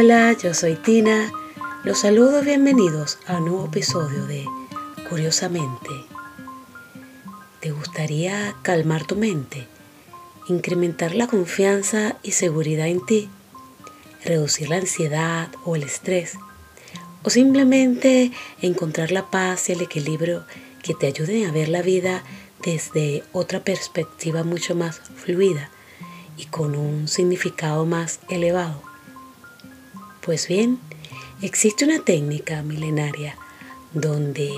Hola, yo soy Tina. Los saludo bienvenidos a un nuevo episodio de Curiosamente. ¿Te gustaría calmar tu mente? Incrementar la confianza y seguridad en ti, reducir la ansiedad o el estrés, o simplemente encontrar la paz y el equilibrio que te ayuden a ver la vida desde otra perspectiva mucho más fluida y con un significado más elevado. Pues bien, existe una técnica milenaria donde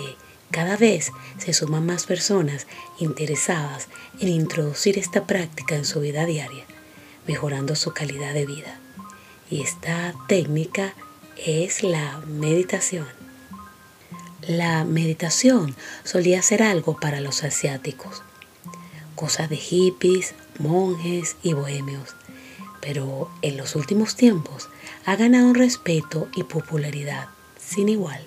cada vez se suman más personas interesadas en introducir esta práctica en su vida diaria, mejorando su calidad de vida. Y esta técnica es la meditación. La meditación solía ser algo para los asiáticos, cosa de hippies, monjes y bohemios, pero en los últimos tiempos ha ganado respeto y popularidad sin igual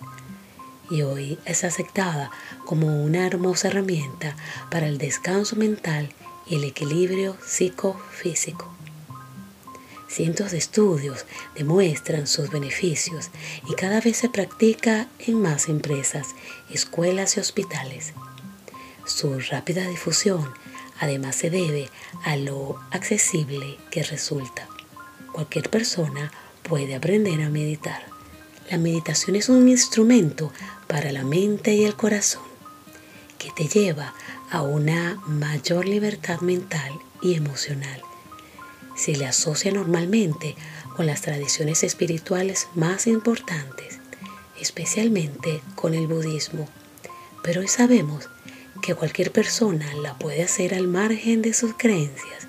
y hoy es aceptada como una hermosa herramienta para el descanso mental y el equilibrio psicofísico. Cientos de estudios demuestran sus beneficios y cada vez se practica en más empresas, escuelas y hospitales. Su rápida difusión además se debe a lo accesible que resulta. Cualquier persona puede aprender a meditar. La meditación es un instrumento para la mente y el corazón que te lleva a una mayor libertad mental y emocional. Se le asocia normalmente con las tradiciones espirituales más importantes, especialmente con el budismo, pero hoy sabemos que cualquier persona la puede hacer al margen de sus creencias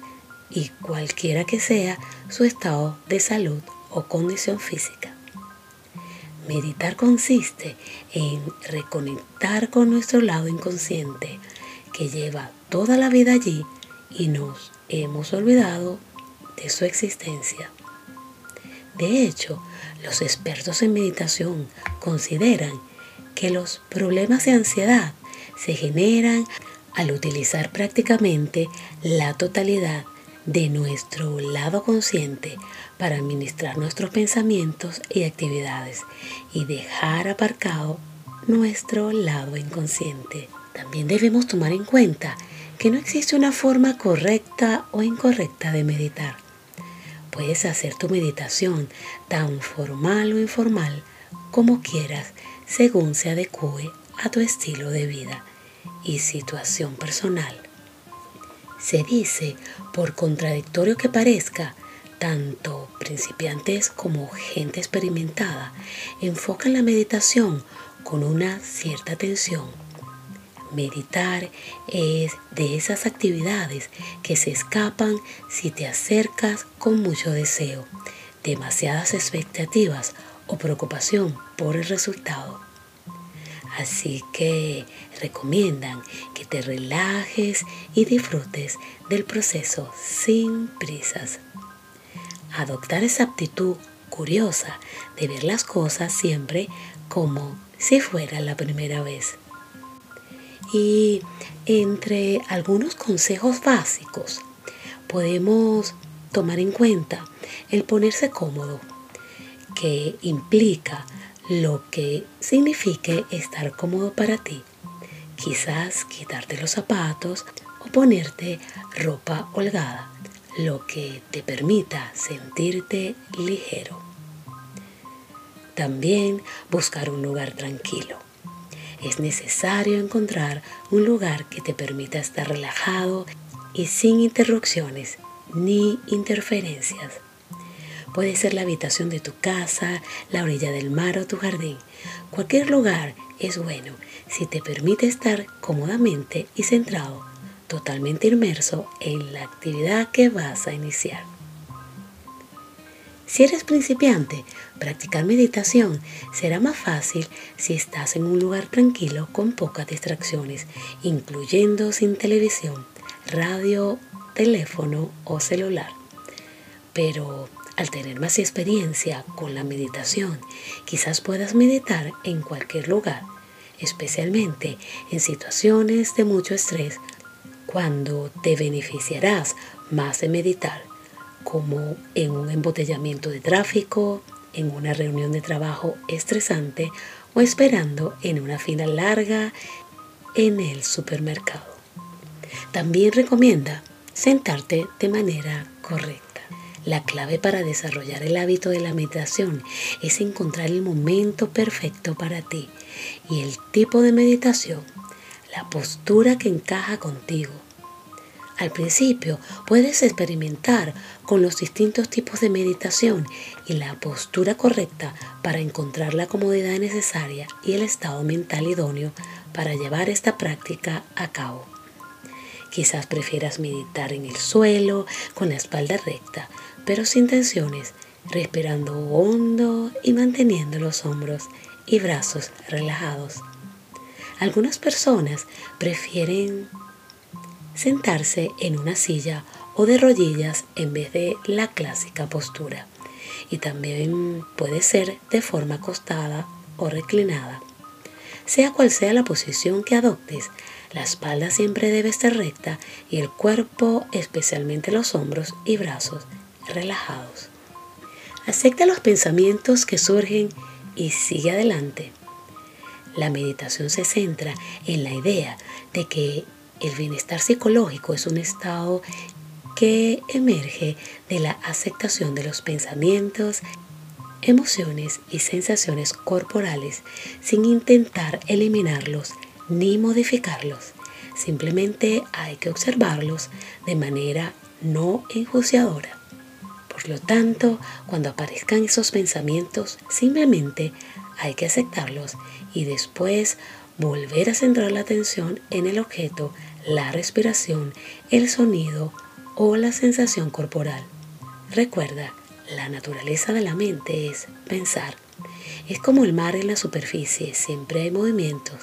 y cualquiera que sea su estado de salud o condición física. Meditar consiste en reconectar con nuestro lado inconsciente que lleva toda la vida allí y nos hemos olvidado de su existencia. De hecho, los expertos en meditación consideran que los problemas de ansiedad se generan al utilizar prácticamente la totalidad de nuestro lado consciente para administrar nuestros pensamientos y actividades y dejar aparcado nuestro lado inconsciente. También debemos tomar en cuenta que no existe una forma correcta o incorrecta de meditar. Puedes hacer tu meditación tan formal o informal como quieras según se adecue a tu estilo de vida y situación personal. Se dice, por contradictorio que parezca, tanto principiantes como gente experimentada enfocan la meditación con una cierta atención. Meditar es de esas actividades que se escapan si te acercas con mucho deseo, demasiadas expectativas o preocupación por el resultado. Así que recomiendan que te relajes y disfrutes del proceso sin prisas. Adoptar esa actitud curiosa de ver las cosas siempre como si fuera la primera vez. Y entre algunos consejos básicos podemos tomar en cuenta el ponerse cómodo, que implica lo que signifique estar cómodo para ti. Quizás quitarte los zapatos o ponerte ropa holgada, lo que te permita sentirte ligero. También buscar un lugar tranquilo. Es necesario encontrar un lugar que te permita estar relajado y sin interrupciones ni interferencias. Puede ser la habitación de tu casa, la orilla del mar o tu jardín. Cualquier lugar es bueno si te permite estar cómodamente y centrado, totalmente inmerso en la actividad que vas a iniciar. Si eres principiante, practicar meditación será más fácil si estás en un lugar tranquilo con pocas distracciones, incluyendo sin televisión, radio, teléfono o celular. Pero al tener más experiencia con la meditación, quizás puedas meditar en cualquier lugar, especialmente en situaciones de mucho estrés, cuando te beneficiarás más de meditar, como en un embotellamiento de tráfico, en una reunión de trabajo estresante o esperando en una fila larga en el supermercado. También recomienda sentarte de manera correcta. La clave para desarrollar el hábito de la meditación es encontrar el momento perfecto para ti y el tipo de meditación, la postura que encaja contigo. Al principio puedes experimentar con los distintos tipos de meditación y la postura correcta para encontrar la comodidad necesaria y el estado mental idóneo para llevar esta práctica a cabo. Quizás prefieras meditar en el suelo con la espalda recta, pero sin tensiones, respirando hondo y manteniendo los hombros y brazos relajados. Algunas personas prefieren sentarse en una silla o de rodillas en vez de la clásica postura. Y también puede ser de forma acostada o reclinada. Sea cual sea la posición que adoptes, la espalda siempre debe estar recta y el cuerpo, especialmente los hombros y brazos, relajados. Acepta los pensamientos que surgen y sigue adelante. La meditación se centra en la idea de que el bienestar psicológico es un estado que emerge de la aceptación de los pensamientos, emociones y sensaciones corporales sin intentar eliminarlos ni modificarlos. Simplemente hay que observarlos de manera no enjuiciadora. Por lo tanto, cuando aparezcan esos pensamientos, simplemente hay que aceptarlos y después volver a centrar la atención en el objeto, la respiración, el sonido o la sensación corporal. Recuerda, la naturaleza de la mente es pensar. Es como el mar en la superficie, siempre hay movimientos.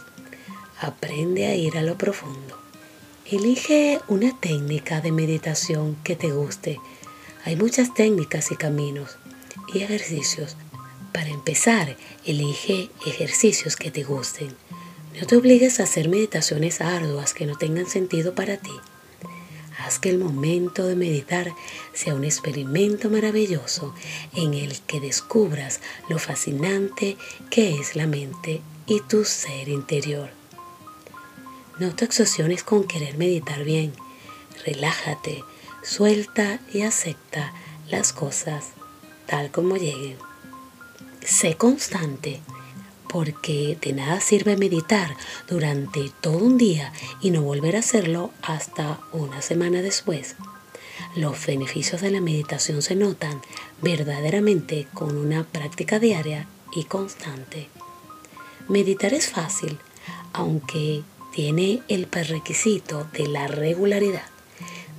Aprende a ir a lo profundo. Elige una técnica de meditación que te guste hay muchas técnicas y caminos y ejercicios. Para empezar, elige ejercicios que te gusten. No te obligues a hacer meditaciones arduas que no tengan sentido para ti. Haz que el momento de meditar sea un experimento maravilloso en el que descubras lo fascinante que es la mente y tu ser interior. No te obsesiones con querer meditar bien. Relájate, Suelta y acepta las cosas tal como lleguen. Sé constante porque de nada sirve meditar durante todo un día y no volver a hacerlo hasta una semana después. Los beneficios de la meditación se notan verdaderamente con una práctica diaria y constante. Meditar es fácil, aunque tiene el prerequisito de la regularidad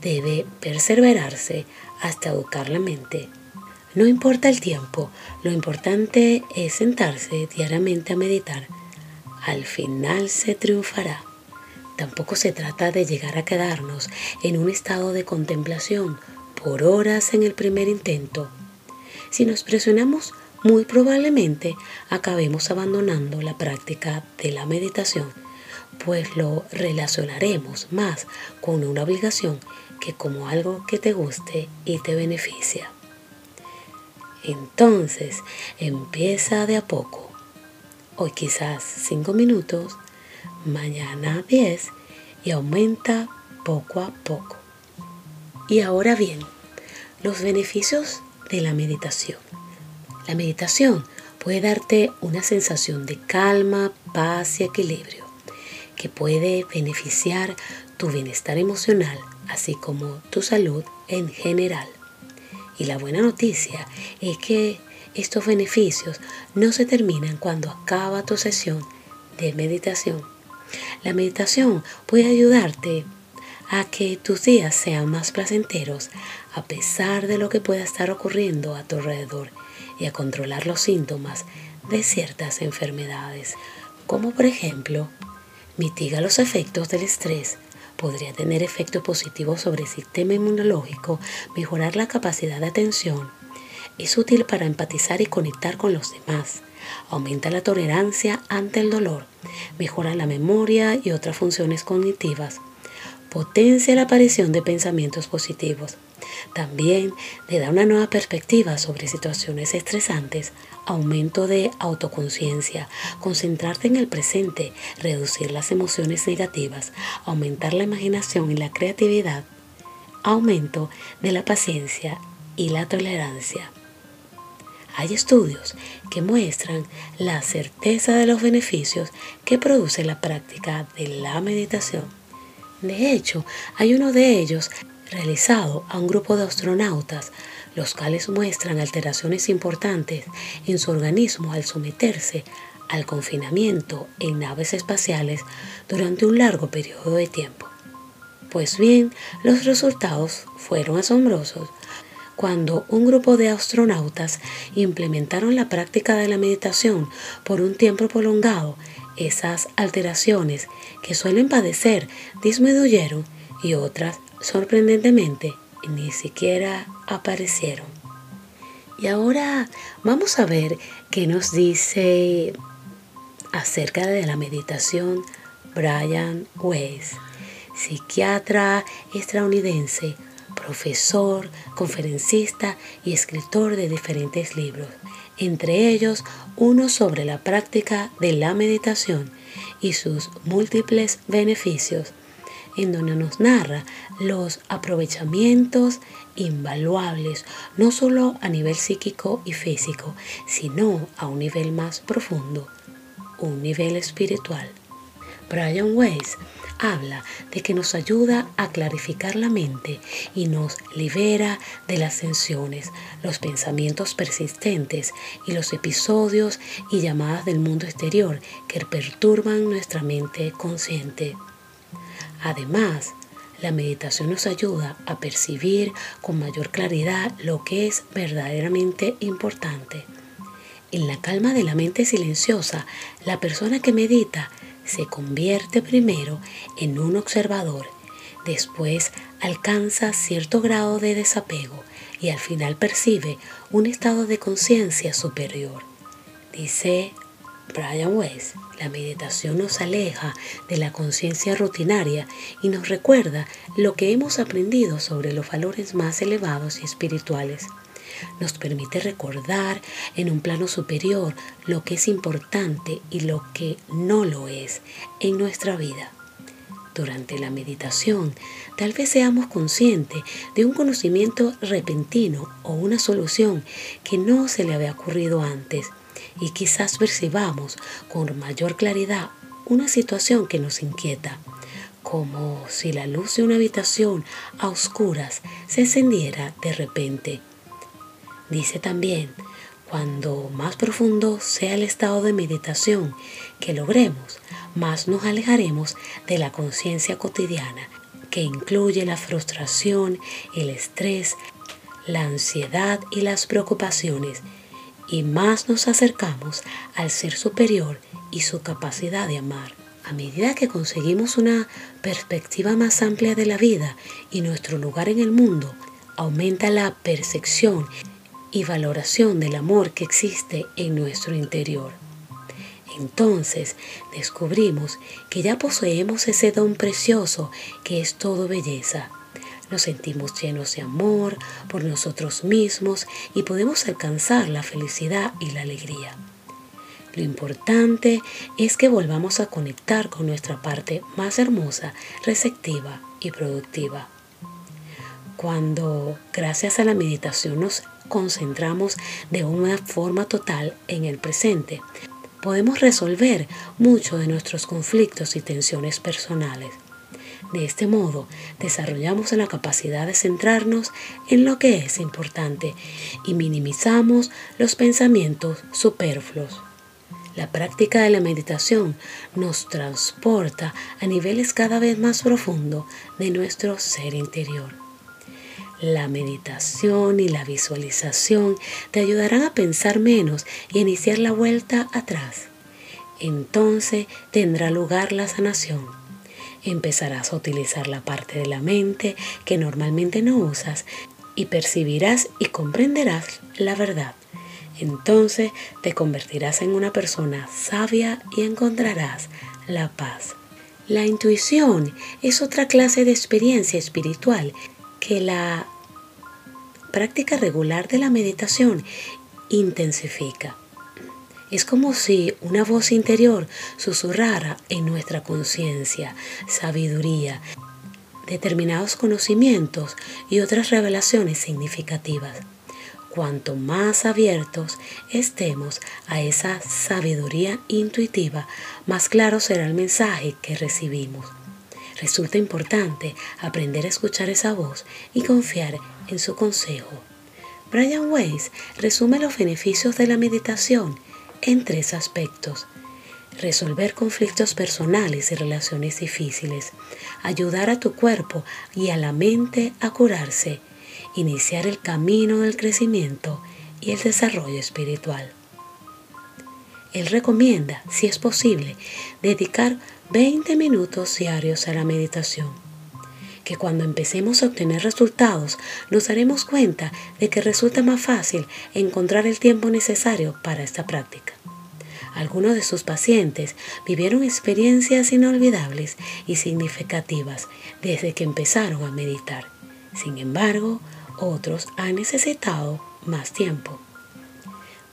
debe perseverarse hasta educar la mente. No importa el tiempo, lo importante es sentarse diariamente a meditar. Al final se triunfará. Tampoco se trata de llegar a quedarnos en un estado de contemplación por horas en el primer intento. Si nos presionamos, muy probablemente acabemos abandonando la práctica de la meditación, pues lo relacionaremos más con una obligación que como algo que te guste y te beneficia. Entonces empieza de a poco. Hoy quizás 5 minutos, mañana 10 y aumenta poco a poco. Y ahora bien, los beneficios de la meditación. La meditación puede darte una sensación de calma, paz y equilibrio que puede beneficiar tu bienestar emocional así como tu salud en general. Y la buena noticia es que estos beneficios no se terminan cuando acaba tu sesión de meditación. La meditación puede ayudarte a que tus días sean más placenteros a pesar de lo que pueda estar ocurriendo a tu alrededor y a controlar los síntomas de ciertas enfermedades, como por ejemplo, mitiga los efectos del estrés podría tener efectos positivos sobre el sistema inmunológico, mejorar la capacidad de atención. Es útil para empatizar y conectar con los demás. Aumenta la tolerancia ante el dolor. Mejora la memoria y otras funciones cognitivas. potencia la aparición de pensamientos positivos. También le da una nueva perspectiva sobre situaciones estresantes, aumento de autoconciencia, concentrarte en el presente, reducir las emociones negativas, aumentar la imaginación y la creatividad, aumento de la paciencia y la tolerancia. Hay estudios que muestran la certeza de los beneficios que produce la práctica de la meditación. De hecho, hay uno de ellos realizado a un grupo de astronautas, los cuales muestran alteraciones importantes en su organismo al someterse al confinamiento en naves espaciales durante un largo periodo de tiempo. Pues bien, los resultados fueron asombrosos cuando un grupo de astronautas implementaron la práctica de la meditación por un tiempo prolongado, esas alteraciones que suelen padecer disminuyeron y otras, sorprendentemente, ni siquiera aparecieron. Y ahora vamos a ver qué nos dice acerca de la meditación Brian Weiss, psiquiatra estadounidense profesor, conferencista y escritor de diferentes libros, entre ellos uno sobre la práctica de la meditación y sus múltiples beneficios, en donde nos narra los aprovechamientos invaluables, no solo a nivel psíquico y físico, sino a un nivel más profundo, un nivel espiritual. Brian Weiss habla de que nos ayuda a clarificar la mente y nos libera de las tensiones, los pensamientos persistentes y los episodios y llamadas del mundo exterior que perturban nuestra mente consciente. Además, la meditación nos ayuda a percibir con mayor claridad lo que es verdaderamente importante. En la calma de la mente silenciosa, la persona que medita se convierte primero en un observador, después alcanza cierto grado de desapego y al final percibe un estado de conciencia superior. Dice Brian Weiss, la meditación nos aleja de la conciencia rutinaria y nos recuerda lo que hemos aprendido sobre los valores más elevados y espirituales nos permite recordar en un plano superior lo que es importante y lo que no lo es en nuestra vida. Durante la meditación, tal vez seamos conscientes de un conocimiento repentino o una solución que no se le había ocurrido antes y quizás percibamos con mayor claridad una situación que nos inquieta, como si la luz de una habitación a oscuras se encendiera de repente. Dice también, cuando más profundo sea el estado de meditación que logremos, más nos alejaremos de la conciencia cotidiana, que incluye la frustración, el estrés, la ansiedad y las preocupaciones, y más nos acercamos al ser superior y su capacidad de amar. A medida que conseguimos una perspectiva más amplia de la vida y nuestro lugar en el mundo, aumenta la percepción y valoración del amor que existe en nuestro interior. Entonces descubrimos que ya poseemos ese don precioso que es todo belleza. Nos sentimos llenos de amor por nosotros mismos y podemos alcanzar la felicidad y la alegría. Lo importante es que volvamos a conectar con nuestra parte más hermosa, receptiva y productiva. Cuando, gracias a la meditación, nos concentramos de una forma total en el presente, podemos resolver muchos de nuestros conflictos y tensiones personales. De este modo, desarrollamos la capacidad de centrarnos en lo que es importante y minimizamos los pensamientos superfluos. La práctica de la meditación nos transporta a niveles cada vez más profundos de nuestro ser interior. La meditación y la visualización te ayudarán a pensar menos y a iniciar la vuelta atrás. Entonces tendrá lugar la sanación. Empezarás a utilizar la parte de la mente que normalmente no usas y percibirás y comprenderás la verdad. Entonces te convertirás en una persona sabia y encontrarás la paz. La intuición es otra clase de experiencia espiritual que la práctica regular de la meditación intensifica. Es como si una voz interior susurrara en nuestra conciencia sabiduría, determinados conocimientos y otras revelaciones significativas. Cuanto más abiertos estemos a esa sabiduría intuitiva, más claro será el mensaje que recibimos. Resulta importante aprender a escuchar esa voz y confiar en su consejo. Brian Weiss resume los beneficios de la meditación en tres aspectos. Resolver conflictos personales y relaciones difíciles, ayudar a tu cuerpo y a la mente a curarse, iniciar el camino del crecimiento y el desarrollo espiritual. Él recomienda, si es posible, dedicar 20 minutos diarios a la meditación que cuando empecemos a obtener resultados nos daremos cuenta de que resulta más fácil encontrar el tiempo necesario para esta práctica. Algunos de sus pacientes vivieron experiencias inolvidables y significativas desde que empezaron a meditar. Sin embargo, otros han necesitado más tiempo.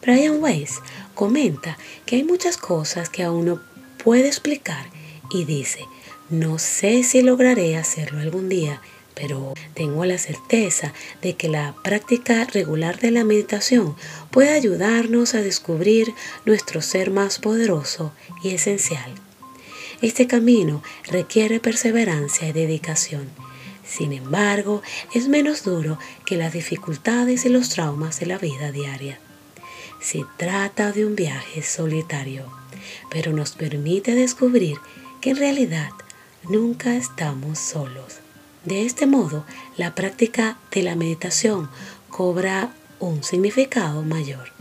Brian Weiss comenta que hay muchas cosas que aún no puede explicar y dice, no sé si lograré hacerlo algún día, pero tengo la certeza de que la práctica regular de la meditación puede ayudarnos a descubrir nuestro ser más poderoso y esencial. Este camino requiere perseverancia y dedicación. Sin embargo, es menos duro que las dificultades y los traumas de la vida diaria. Se trata de un viaje solitario, pero nos permite descubrir que en realidad nunca estamos solos. De este modo, la práctica de la meditación cobra un significado mayor.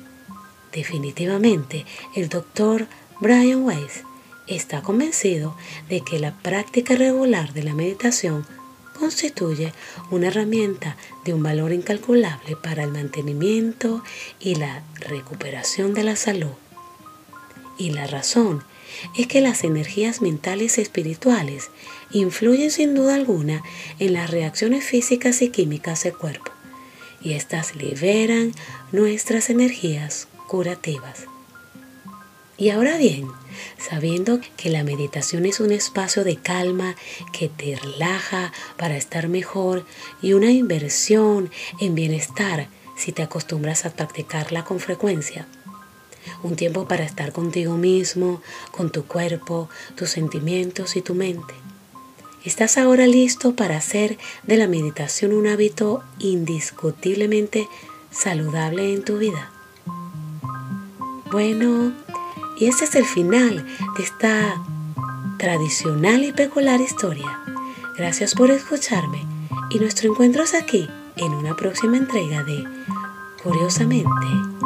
Definitivamente, el doctor Brian Weiss está convencido de que la práctica regular de la meditación constituye una herramienta de un valor incalculable para el mantenimiento y la recuperación de la salud. Y la razón es que las energías mentales y espirituales influyen sin duda alguna en las reacciones físicas y químicas del cuerpo, y éstas liberan nuestras energías curativas. Y ahora bien, sabiendo que la meditación es un espacio de calma que te relaja para estar mejor y una inversión en bienestar si te acostumbras a practicarla con frecuencia, un tiempo para estar contigo mismo, con tu cuerpo, tus sentimientos y tu mente. ¿Estás ahora listo para hacer de la meditación un hábito indiscutiblemente saludable en tu vida? Bueno, y este es el final de esta tradicional y peculiar historia. Gracias por escucharme y nuestro encuentro es aquí en una próxima entrega de Curiosamente